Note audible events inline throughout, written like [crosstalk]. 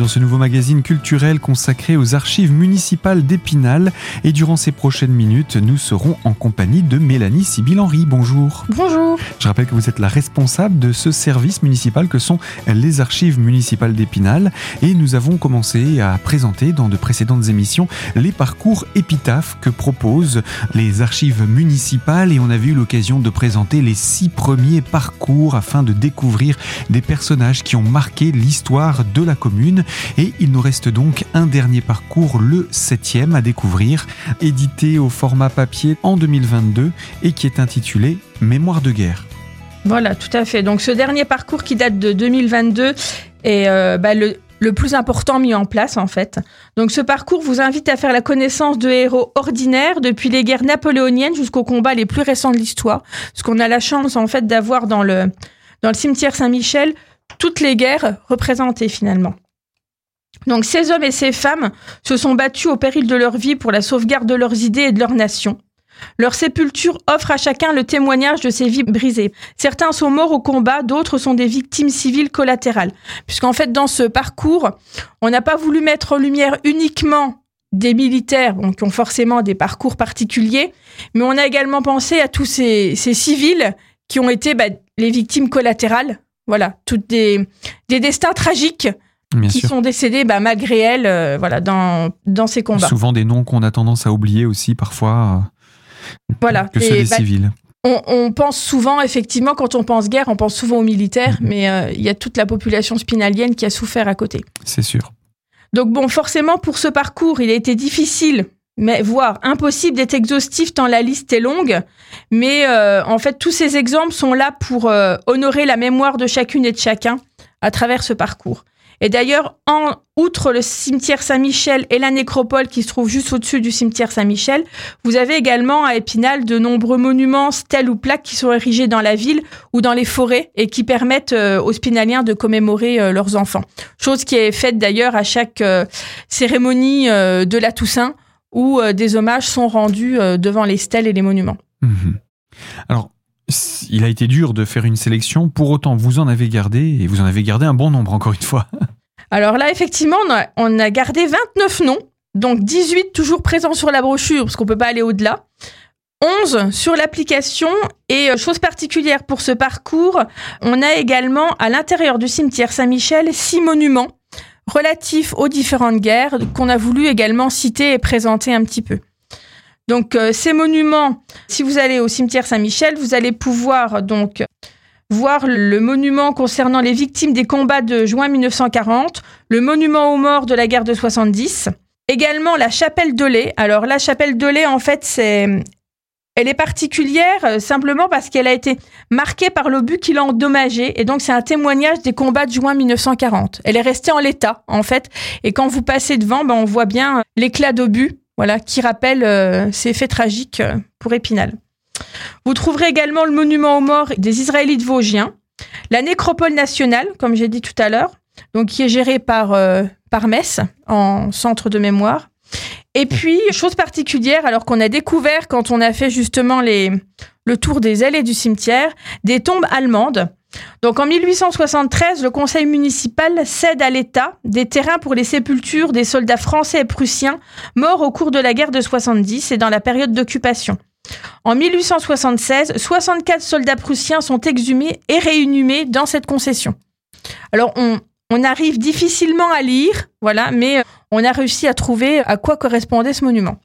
dans ce nouveau magazine culturel consacré aux archives municipales d'Épinal. Et durant ces prochaines minutes, nous serons en compagnie de Mélanie Sibyl-Henry. Bonjour. Bonjour. Je rappelle que vous êtes la responsable de ce service municipal que sont les archives municipales d'Épinal. Et nous avons commencé à présenter dans de précédentes émissions les parcours épitaphes que proposent les archives municipales. Et on avait eu l'occasion de présenter les six premiers parcours afin de découvrir des personnages qui ont marqué l'histoire de la commune. Et il nous reste donc un dernier parcours, le septième à découvrir, édité au format papier en 2022 et qui est intitulé Mémoire de guerre. Voilà, tout à fait. Donc ce dernier parcours qui date de 2022 est euh, bah, le, plus important mis en place en fait. Donc ce parcours vous invite à faire la connaissance de héros ordinaires depuis les guerres napoléoniennes jusqu'aux combats les plus récents de l'histoire. Ce qu'on a la chance en fait d'avoir dans le dans le cimetière Saint-Michel toutes les guerres représentées finalement. Donc ces hommes et ces femmes se sont battus au péril de leur vie pour la sauvegarde de leurs idées et de leur nation. Leur sépulture offre à chacun le témoignage de ces vies brisées. Certains sont morts au combat, d'autres sont des victimes civiles collatérales. Puisqu'en fait, dans ce parcours, on n'a pas voulu mettre en lumière uniquement des militaires qui ont forcément des parcours particuliers, mais on a également pensé à tous ces, civils qui ont été bah, les victimes collatérales voilà, toutes des, des destins tragiques qui sont décédés bah, malgré elles euh, voilà, dans, dans ces combats. Souvent des noms qu'on a tendance à oublier aussi parfois. Euh, voilà. Que ceux des bah, civils. On, pense souvent, effectivement, quand on pense guerre, on pense souvent aux militaires, mhm. mais euh, il y a toute la population spinalienne qui a souffert à côté. C'est sûr. Donc bon, forcément, pour ce parcours, il a été difficile mais voire impossible d'être exhaustif tant la liste est longue. Mais euh, en fait, tous ces exemples sont là pour euh, honorer la mémoire de chacune et de chacun à travers ce parcours. Et d'ailleurs, en outre le cimetière Saint-Michel et la nécropole qui se trouve juste au-dessus du cimetière Saint-Michel, vous avez également à Épinal de nombreux monuments, stèles ou plaques qui sont érigés dans la ville ou dans les forêts et qui permettent euh, aux spinaliens de commémorer leurs enfants. Chose qui est faite d'ailleurs à chaque cérémonie de la Toussaint où euh, des hommages sont rendus euh, devant les stèles et les monuments. Mhm. Alors, il a été dur de faire une sélection, pour autant vous en avez gardé, et vous en avez gardé un bon nombre encore une fois. [laughs] Alors là, effectivement, on a, gardé 29 noms, donc 18 toujours présents sur la brochure, parce qu'on ne peut pas aller au-delà. 11 sur l'application et euh, chose particulière pour ce parcours, on a également à l'intérieur du cimetière Saint-Michel six monuments relatifs aux différentes guerres qu'on a voulu également citer et présenter un petit peu. Donc euh, ces monuments, si vous allez au cimetière Saint-Michel, vous allez pouvoir donc voir le monument concernant les victimes des combats de juin 1940, le monument aux morts de la guerre de 70, également la chapelle de lait. Alors la chapelle de lait, en fait, c'est elle est particulière euh, simplement parce qu'elle a été marquée par l'obus qui l'a endommagée et donc c'est un témoignage des combats de juin 1940. Elle est restée en l'état en fait et quand vous passez devant, ben, on voit bien euh, l'éclat d'obus voilà, qui rappelle euh, ces faits tragiques pour Épinal. Vous trouverez également le monument aux morts des Israélites vosgiens, la nécropole nationale, comme j'ai dit tout à l'heure, qui est gérée par, par Metz en centre de mémoire, et puis, chose particulière, alors qu'on a découvert quand on a fait justement le tour des allées du cimetière, des tombes allemandes. Donc en 1873, le conseil municipal cède à l'État des terrains pour les sépultures des soldats français et prussiens morts au cours de la guerre de 70 et dans la période d'occupation. En 1876, 64 soldats prussiens sont exhumés et réinhumés dans cette concession. Alors on, arrive difficilement à lire, voilà, mais euh, on a réussi à trouver à quoi correspondait ce monument.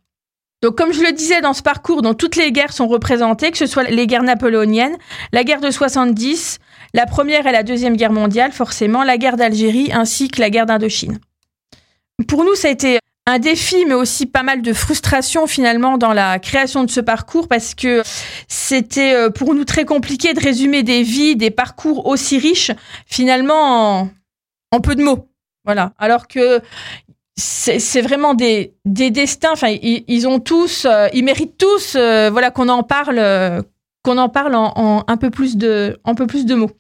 Donc, comme je le disais dans ce parcours, dont toutes les guerres sont représentées, que ce soit les guerres napoléoniennes, la guerre de 70, la première et la deuxième guerre mondiale, forcément, la guerre d'Algérie, ainsi que la guerre d'Indochine. Pour nous, ça a été un défi, mais aussi pas mal de frustration finalement dans la création de ce parcours parce que c'était euh, pour nous très compliqué de résumer des vies, des parcours aussi riches finalement en, peu de mots. Voilà. Alors que c'est vraiment des, des destins. Enfin, ils, ont tous, euh, ils méritent tous, euh, voilà, qu'on en parle, qu'on en parle en, un peu plus de mots.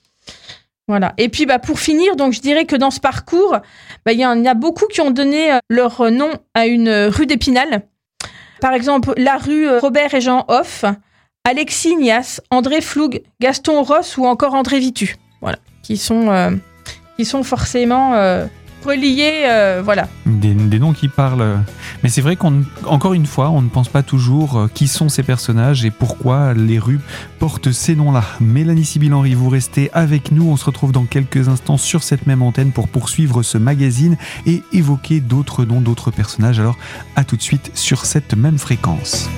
Voilà. Et puis, bah, pour finir, donc, je dirais que dans ce parcours, bah, il y en a beaucoup qui ont donné leur nom à une rue d'Épinal. Par exemple, la rue Robert et Jean Hoff, Alexis Nias, André Floug, Gaston Ross ou encore André Vitu. Voilà. Qui sont, qui sont forcément reliés, euh, voilà. Des, des noms qui parlent. Mais c'est vrai qu'encore une fois, on ne pense pas toujours euh, qui sont ces personnages et pourquoi les rues portent ces noms-là. Mélanie Sibyl-Henry, vous restez avec nous. On se retrouve dans quelques instants sur cette même antenne pour poursuivre ce magazine et évoquer d'autres noms, d'autres personnages. Alors, à tout de suite sur cette même fréquence.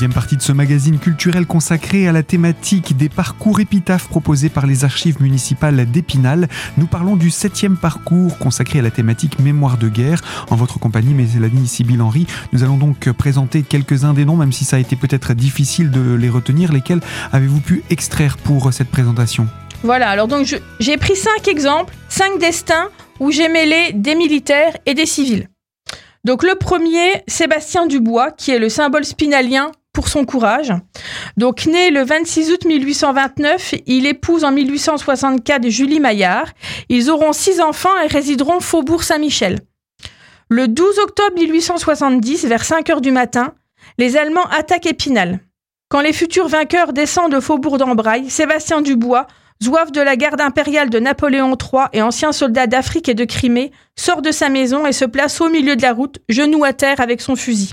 Deuxième partie de ce magazine culturel consacré à la thématique des parcours épitaphes proposés par les archives municipales d'Épinal. Nous parlons du septième parcours consacré à la thématique mémoire de guerre. En votre compagnie, Mélanie Sibyl Henry, nous allons donc présenter quelques-uns des noms, même si ça a été peut-être difficile de les retenir. Lesquels avez-vous pu extraire pour cette présentation? Voilà, alors donc j'ai pris cinq exemples, cinq destins où j'ai mêlé des militaires et des civils. Donc le premier, Sébastien Dubois, qui est le symbole spinalien pour son courage. Donc né le 26 août 1829, il épouse en 1864 Julie Maillard. Ils auront six enfants et résideront Faubourg Saint-Michel. Le 12 octobre 1870, vers 5 heures du matin, les Allemands attaquent Épinal. Quand les futurs vainqueurs descendent de Faubourg d'Ambrail, Sébastien Dubois, zouave de la garde impériale de Napoléon III et ancien soldat d'Afrique et de Crimée, sort de sa maison et se place au milieu de la route, genou à terre avec son fusil.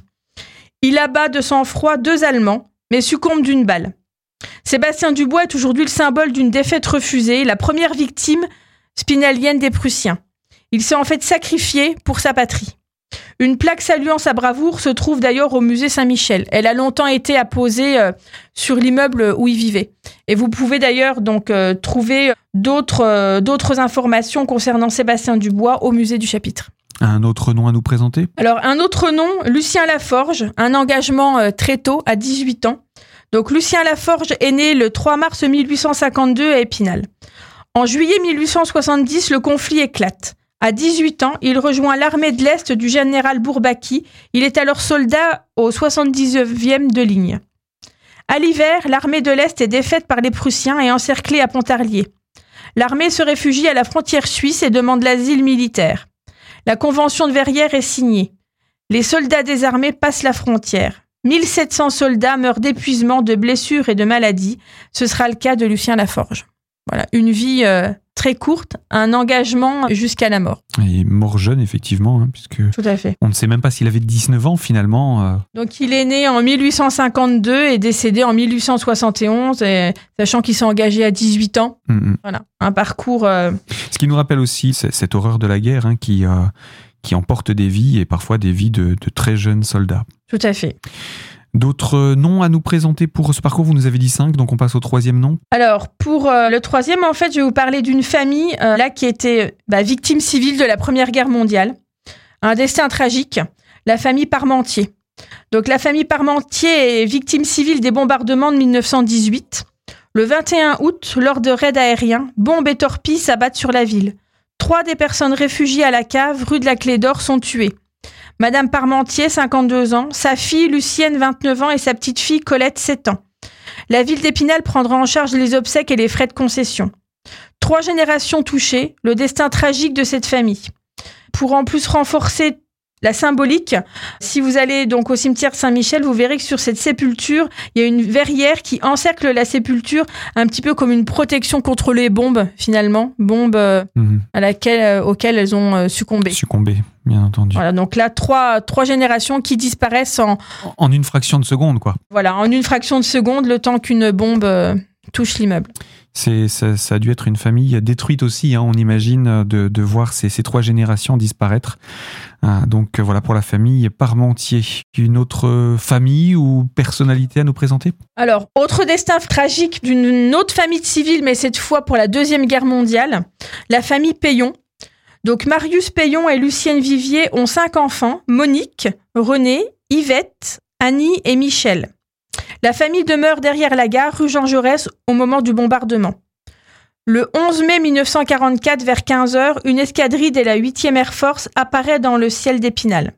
Il abat de sang-froid deux Allemands, mais succombe d'une balle. Sébastien Dubois est aujourd'hui le symbole d'une défaite refusée, la première victime spinalienne des Prussiens. Il s'est en fait sacrifié pour sa patrie. Une plaque saluant sa bravoure se trouve d'ailleurs au musée Saint-Michel. Elle a longtemps été apposée euh, sur l'immeuble où il vivait. Et vous pouvez d'ailleurs donc euh, trouver euh, d'autres informations concernant Sébastien Dubois au musée du chapitre. Un autre nom à nous présenter? Alors, un autre nom, Lucien Laforge, un engagement euh, très tôt, à 18 ans. Donc, Lucien Laforge est né le 3 mars 1852 à Épinal. En juillet 1870, le conflit éclate. À 18 ans, il rejoint l'armée de l'Est du général Bourbaki. Il est alors soldat au 79e de ligne. À l'hiver, l'armée de l'Est est défaite par les Prussiens et encerclée à Pontarlier. L'armée se réfugie à la frontière suisse et demande l'asile militaire. La convention de Verrières est signée. Les soldats désarmés passent la frontière. 1700 soldats meurent d'épuisement, de blessures et de maladies. Ce sera le cas de Lucien Laforge. Voilà, une vie euh, très courte, un engagement jusqu'à la mort. Il est mort jeune, effectivement, hein, puisque Tout à fait. on ne sait même pas s'il avait 19 ans finalement. euh. Donc il est né en 1852 et décédé en 1871, et, sachant qu'il s'est engagé à 18 ans. Mm, mm. Voilà, un parcours. euh, Ce qui nous rappelle aussi cette horreur de la guerre hein, qui, euh, qui emporte des vies et parfois des vies de, de très jeunes soldats. tout à fait. D'autres noms à nous présenter pour ce parcours? Vous nous avez dit 5, donc on passe au troisième nom. Alors, pour euh, le troisième, en fait, je vais vous parler d'une famille euh, là qui était bah, victime civile de la Première Guerre mondiale. Un destin tragique, la famille Parmentier. Donc, la famille Parmentier est victime civile des bombardements de 1918. Le 21 août, lors de raids aériens, bombes et torpilles s'abattent sur la ville. Trois des personnes réfugiées à la cave, rue de la Clé d'Or, sont tuées. Madame Parmentier, 52 ans, sa fille Lucienne, 29 ans, et sa petite fille Colette, 7 ans. La ville d'Épinal prendra en charge les obsèques et les frais de concession. Trois générations touchées, le destin tragique de cette famille. Pour en plus renforcer la symbolique, si vous allez donc au cimetière Saint-Michel, vous verrez que sur cette sépulture, il y a une verrière qui encercle la sépulture un petit peu comme une protection contre les bombes finalement, bombes euh, Mhm. à laquelle, euh, auxquelles elles ont euh, succombé. Succombé, bien entendu. Voilà, donc là trois trois générations qui disparaissent en En une fraction de seconde, quoi. voilà en une fraction de seconde, le temps qu'une bombe touche l'immeuble. C'est, ça, a dû être une famille détruite aussi, hein, on imagine, de, voir ces, ces trois générations disparaître. Ah, donc euh, voilà pour la famille Parmentier. Une autre famille ou personnalité à nous présenter? Alors, autre destin tragique d'une autre famille de civils, mais cette fois pour la Deuxième Guerre mondiale, la famille Payon. Donc, Marius Payon et Lucienne Vivier ont cinq enfants, Monique, René, Yvette, Annie et Michel. La famille demeure derrière la gare, rue Jean Jaurès, au moment du bombardement. Le 11 mai 1944, vers 15h, une escadrille de la 8e Air Force apparaît dans le ciel d'Épinal.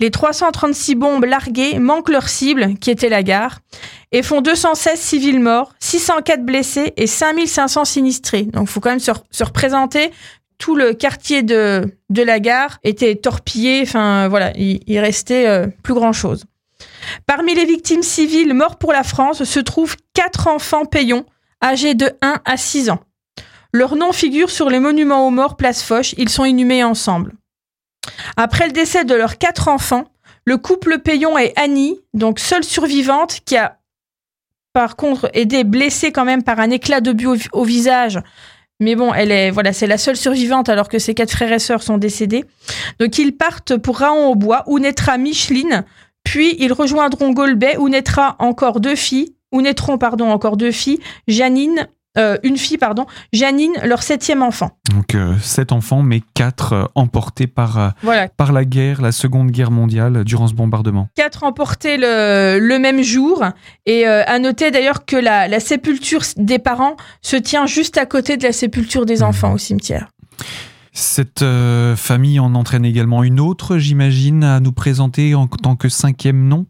Les 336 bombes larguées manquent leur cible, qui était la gare, et font 216 civils morts, 604 blessés et 5500 sinistrés. Donc il faut quand même se, se représenter tout le quartier de, la gare était torpillé. Enfin, voilà, il, il restait euh, plus grand chose. Parmi les victimes civiles mortes pour la France se trouvent quatre enfants payons âgés de 1 à 6 ans. Leurs noms figurent sur les monuments aux morts place Foch. Ils sont inhumés ensemble. Après le décès de leurs quatre enfants, le couple Payon et Annie, donc seule survivante, qui a par contre été blessée quand même par un éclat de but au, visage. Mais bon, elle est voilà, c'est la seule survivante alors que ses quatre frères et sœurs sont décédés. Donc ils partent pour Raon au bois où naîtra Micheline, puis ils rejoindront Golbet où naîtra encore deux filles, où naîtront pardon encore deux filles, Janine euh, une fille, pardon, Janine, leur septième enfant. Donc euh, sept enfants, mais quatre euh, emportés par, Voilà, par la guerre, la Seconde Guerre mondiale, durant ce bombardement. quatre emportés le, le même jour. Et à noter d'ailleurs que la, la sépulture des parents se tient juste à côté de la sépulture des enfants au cimetière. Cette euh, famille en entraîne également une autre, j'imagine, à nous présenter en tant que cinquième nom?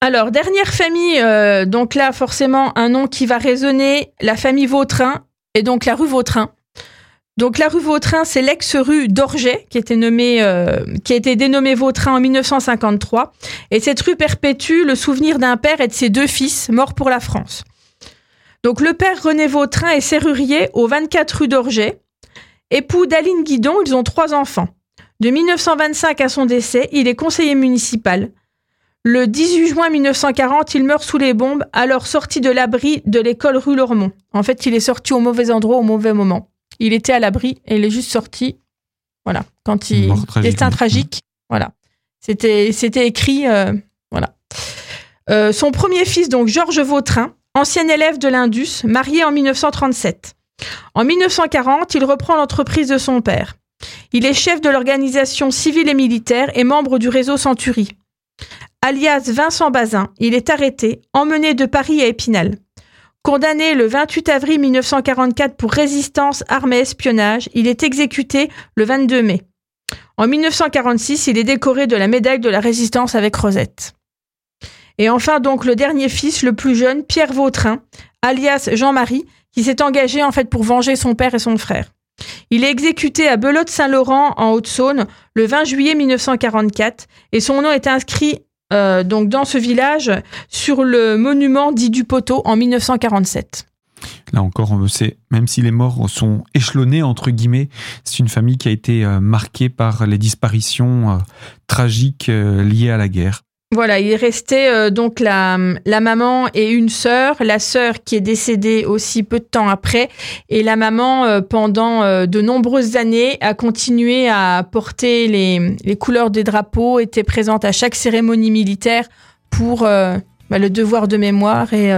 Alors, dernière famille, euh, donc là, forcément, un nom qui va résonner, la famille Vautrin, et donc la rue Vautrin. Donc la rue Vautrin, c'est l'ex-rue d'Orget, qui, était nommée, euh, qui a été dénommée Vautrin en 1953. Et cette rue perpétue le souvenir d'un père et de ses deux fils morts pour la France. Donc le père René Vautrin est serrurier au 24 rue d'Orget. Époux d'Aline Guidon, ils ont trois enfants. De 1925 à son décès, il est conseiller municipal. Le 18 juin 1940, il meurt sous les bombes, alors sorti de l'abri de l'école rue Lormont. En fait, il est sorti au mauvais endroit au mauvais moment. Il était à l'abri et il est juste sorti. Voilà. Quand il. Mort tragiquement. Destin tragique. Voilà. C'était, c'était écrit. euh, voilà. Euh, son premier fils, donc Georges Vautrin, ancien élève de l'Indus, marié en 1937. En 1940, il reprend l'entreprise de son père. Il est chef de l'organisation civile et militaire et membre du réseau Century. Alias Vincent Bazin, il est arrêté, emmené de Paris à Épinal. Condamné le 28 avril 1944 pour résistance, armes et espionnage, il est exécuté le 22 mai. En 1946, il est décoré de la médaille de la résistance avec Rosette. Et enfin donc le dernier fils, le plus jeune, Pierre Vautrin, alias Jean-Marie, qui s'est engagé en fait pour venger son père et son frère. Il est exécuté à Belote-Saint-Laurent en Haute-Saône le 20 juillet 1944 et son nom est inscrit euh, donc dans ce village sur le monument dit du poteau en 1947. Là encore, c'est même si les morts sont échelonnés entre guillemets, c'est une famille qui a été euh, marquée par les disparitions euh, tragiques liées à la guerre. Voilà, il restait euh, donc la, la maman et une sœur, la sœur qui est décédée aussi peu de temps après, et la maman euh, pendant euh, de nombreuses années a continué à porter les, les couleurs des drapeaux, était présente à chaque cérémonie militaire pour euh, bah, le devoir de mémoire et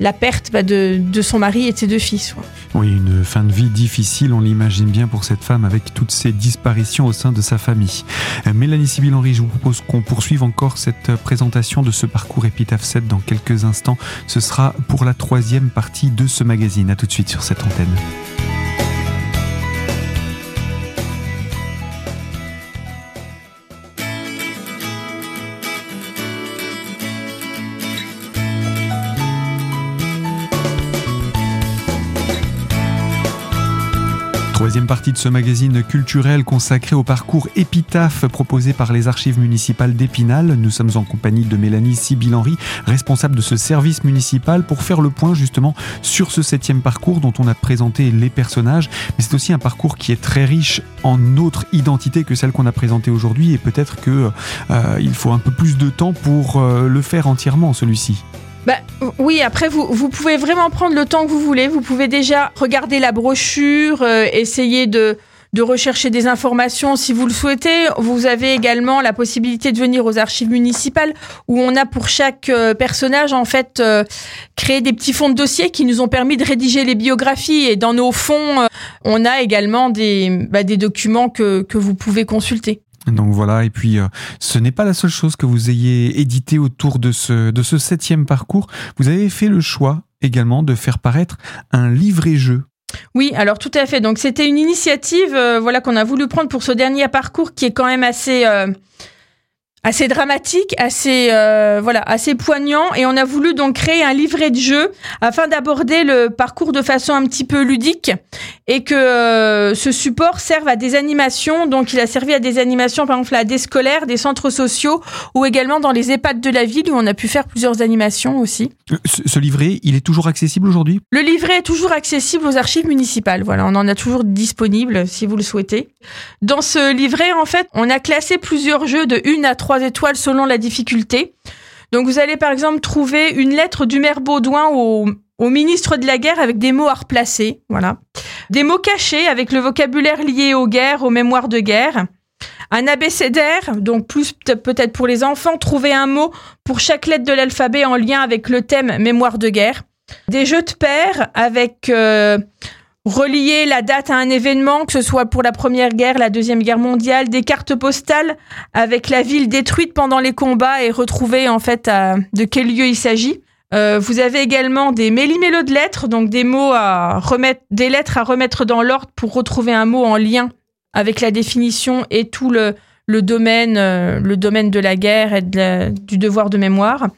la perte bah, de, de son mari et de ses deux fils. Oui, une fin de vie difficile, on l'imagine bien pour cette femme avec toutes ces disparitions au sein de sa famille. Euh, Mélanie Sibyl-Henry, je vous propose qu'on poursuive encore cette euh, présentation de ce parcours Épitaphe 7 dans quelques instants. Ce sera pour la troisième partie de ce magazine. A tout de suite sur cette antenne. Partie de ce magazine culturel consacré au parcours épitaphe proposé par les archives municipales d'Épinal. Nous sommes en compagnie de Mélanie Sibyl-Henry, responsable de ce service municipal, pour faire le point justement sur ce septième parcours dont on a présenté les personnages. Mais c'est aussi un parcours qui est très riche en autres identités que celles qu'on a présentées aujourd'hui et peut-être que euh, il faut un peu plus de temps pour euh, le faire entièrement celui-ci. Bah, oui, après, vous, vous pouvez vraiment prendre le temps que vous voulez. Vous pouvez déjà regarder la brochure, euh, essayer de, de rechercher des informations si vous le souhaitez. Vous avez également la possibilité de venir aux archives municipales où on a pour chaque euh, personnage, en fait, euh, créé des petits fonds de dossier qui nous ont permis de rédiger les biographies. Et dans nos fonds, euh, on a également des, bah, des documents que, que vous pouvez consulter. Donc voilà, et puis euh, ce n'est pas la seule chose que vous ayez édité autour de ce, de ce septième parcours. Vous avez fait le choix également de faire paraître un livret-jeu. Oui, alors tout à fait. Donc c'était une initiative, euh, voilà, qu'on a voulu prendre pour ce dernier parcours qui est quand même assez, euh, assez dramatique, assez euh, voilà, assez poignant et on a voulu donc créer un livret de jeu afin d'aborder le parcours de façon un petit peu ludique et que euh, ce support serve à des animations. Donc il a servi à des animations par exemple à des scolaires, des centres sociaux ou également dans les EHPAD de la ville où on a pu faire plusieurs animations aussi. Euh, ce, ce livret, il est toujours accessible aujourd'hui? Le livret est toujours accessible aux archives municipales. Voilà, on en a toujours disponible si vous le souhaitez. Dans ce livret en fait, on a classé plusieurs jeux de 1 à 3 étoiles selon la difficulté. Donc vous allez par exemple trouver une lettre du maire Baudouin au, ministre de la guerre avec des mots à replacer, voilà. Des mots cachés avec le vocabulaire lié aux guerres, aux mémoires de guerre. Un abécédaire, donc plus peut-être pour les enfants, trouver un mot pour chaque lettre de l'alphabet en lien avec le thème mémoire de guerre. Des jeux de paires avec euh, relier la date à un événement, que ce soit pour la Première Guerre, la Deuxième Guerre mondiale, des cartes postales avec la ville détruite pendant les combats et retrouver en fait de quel lieu il s'agit. Euh, vous avez également des méli-mélos de lettres, donc des mots à remettre, des lettres à remettre dans l'ordre pour retrouver un mot en lien avec la définition et tout le, le domaine, euh, le domaine de la guerre et du devoir de mémoire.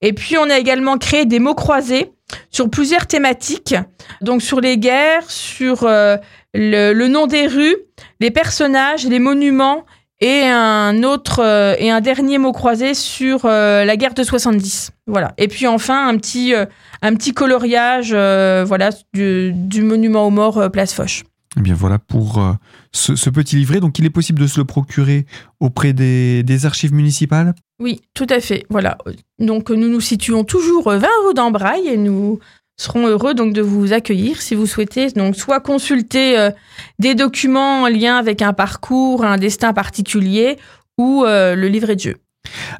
Et puis on a également créé des mots croisés sur plusieurs thématiques, donc sur les guerres, sur euh, le, nom des rues, les personnages, les monuments et un autre euh, et un dernier mot croisé sur euh, la guerre de 70. Voilà. Et puis enfin un petit un petit coloriage voilà du, monument aux morts place Foch. Eh bien voilà pour ce, petit livret. Donc il est possible de se le procurer auprès des, archives municipales? Oui, tout à fait. Voilà. Donc nous nous situons toujours 20 rue d'Embraille et nous serons heureux donc de vous accueillir si vous souhaitez donc soit consulter euh, des documents en lien avec un parcours, un destin particulier ou euh, le livret de jeu.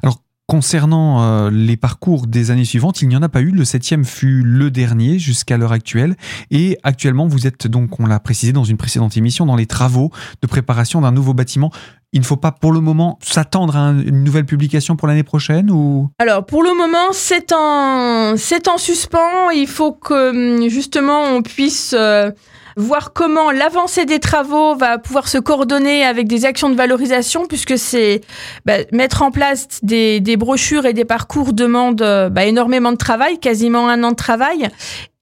Alors Concernant euh, les parcours des années suivantes, il n'y en a pas eu. Le septième fut le dernier jusqu'à l'heure actuelle. Et actuellement, vous êtes donc, on l'a précisé dans une précédente émission, dans les travaux de préparation d'un nouveau bâtiment. Il ne faut pas pour le moment s'attendre à une nouvelle publication pour l'année prochaine ou? Alors pour le moment c'est en c'est en suspens. Il faut que justement on puisse euh, voir comment l'avancée des travaux va pouvoir se coordonner avec des actions de valorisation, puisque c'est bah, mettre en place des, des, brochures et des parcours demande bah, énormément de travail, quasiment un an de travail.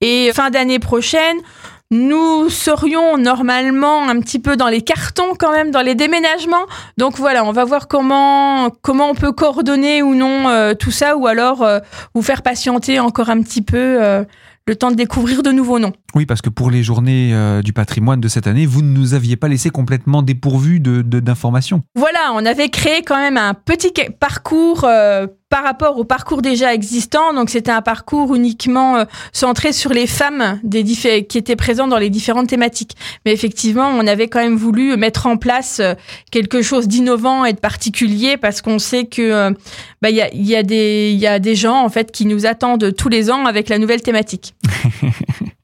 Et fin d'année prochaine, nous serions normalement un petit peu dans les cartons quand même, dans les déménagements. Donc voilà, on va voir comment comment on peut coordonner ou non euh, tout ça, ou alors euh, vous faire patienter encore un petit peu. Euh, le temps de découvrir de nouveaux noms. Oui, parce que pour les journées euh, du patrimoine de cette année, vous ne nous aviez pas laissé complètement dépourvus d'informations. De, voilà, on avait créé quand même un petit parcours euh, par rapport au parcours déjà existant. Donc c'était un parcours uniquement euh, centré sur les femmes des qui étaient présentes dans les différentes thématiques. Mais effectivement, on avait quand même voulu mettre en place quelque chose d'innovant et de particulier parce qu'on sait que bah, y, a, y, a des, y a des gens en fait qui nous attendent tous les ans avec la nouvelle thématique. [laughs]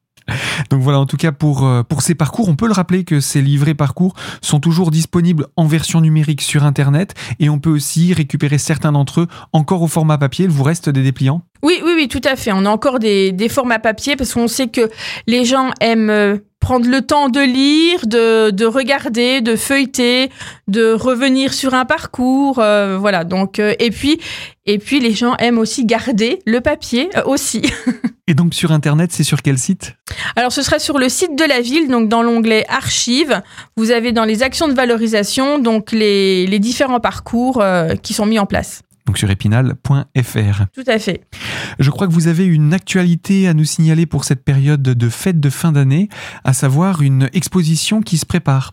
Donc voilà, en tout cas pour, euh, pour ces parcours, on peut le rappeler que ces livrets parcours sont toujours disponibles en version numérique sur Internet et on peut aussi récupérer certains d'entre eux encore au format papier. Il vous reste des dépliants? Oui, oui, oui, tout à fait. On a encore des, des formats papier parce qu'on sait que les gens aiment euh, prendre le temps de lire, de, de regarder, de feuilleter, de revenir sur un parcours, euh, voilà. Donc euh, et puis et puis les gens aiment aussi garder le papier euh, aussi. [laughs] et donc sur internet, c'est sur quel site? Alors ce sera sur le site de la ville, donc dans l'onglet archives, vous avez dans les actions de valorisation donc les, les différents parcours euh, qui sont mis en place donc sur épinal.fr. Tout à fait. Je crois que vous avez une actualité à nous signaler pour cette période de fête de fin d'année, à savoir une exposition qui se prépare.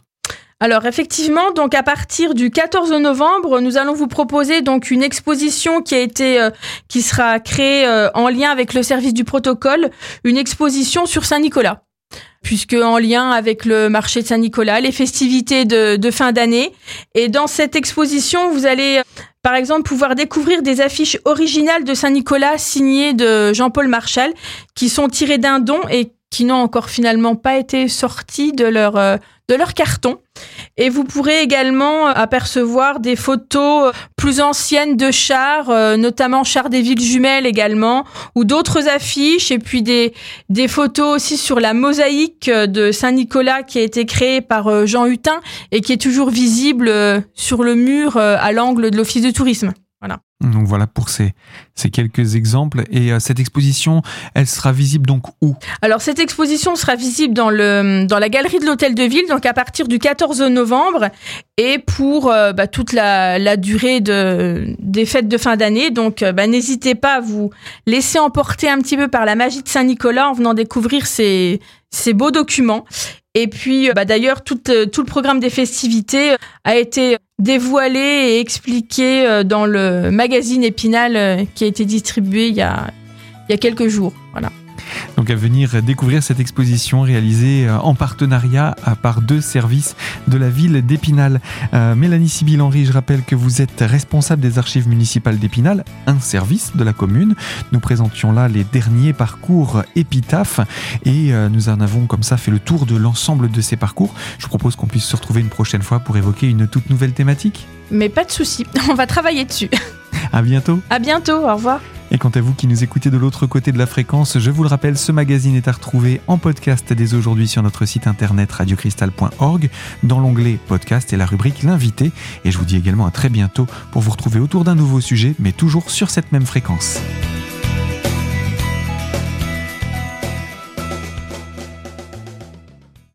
Alors effectivement, donc à partir du 14 novembre, nous allons vous proposer donc une exposition qui a été euh, qui sera créée euh, en lien avec le service du protocole, une exposition sur Saint-Nicolas puisque en lien avec le marché de Saint-Nicolas, les festivités de, de fin d'année. Et dans cette exposition, vous allez par exemple pouvoir découvrir des affiches originales de Saint-Nicolas signées de Jean-Paul Marchal qui sont tirées d'un don et qui n'ont encore finalement pas été sortis de leur, euh, de leur carton. Et vous pourrez également apercevoir des photos plus anciennes de chars, euh, notamment chars des villes jumelles également, ou d'autres affiches, et puis des, des photos aussi sur la mosaïque de Saint-Nicolas qui a été créée par euh, Jean Hutin et qui est toujours visible sur le mur à l'angle de l'Office de tourisme. Donc voilà pour ces, ces quelques exemples. Et euh, cette exposition, elle sera visible donc où? Alors cette exposition sera visible dans, le, dans la galerie de l'Hôtel de Ville, donc à partir du 14 novembre et pour euh, bah, toute la, la, durée de, des fêtes de fin d'année. Donc euh, bah, n'hésitez pas à vous laisser emporter un petit peu par la magie de Saint-Nicolas en venant découvrir ces, ces beaux documents. Et puis, bah, d'ailleurs, tout, tout le programme des festivités a été dévoilé et expliqué dans le magazine Épinal qui a été distribué il y a, il y a quelques jours. Voilà. Donc à venir découvrir cette exposition réalisée euh, en partenariat par deux services de la ville d'Épinal. Euh, Mélanie Sibyl-Henry, je rappelle que vous êtes responsable des archives municipales d'Épinal, un service de la commune. Nous présentions là les derniers parcours épitaphes et euh, nous en avons comme ça fait le tour de l'ensemble de ces parcours. Je vous propose qu'on puisse se retrouver une prochaine fois pour évoquer une toute nouvelle thématique. Mais pas de souci, [laughs] on va travailler dessus. À bientôt. À bientôt, au revoir. Et quant à vous qui nous écoutez de l'autre côté de la fréquence, je vous le rappelle, ce magazine est à retrouver en podcast dès aujourd'hui sur notre site internet radiocristal.org dans l'onglet podcast et la rubrique l'invité. Et je vous dis également à très bientôt pour vous retrouver autour d'un nouveau sujet, mais toujours sur cette même fréquence.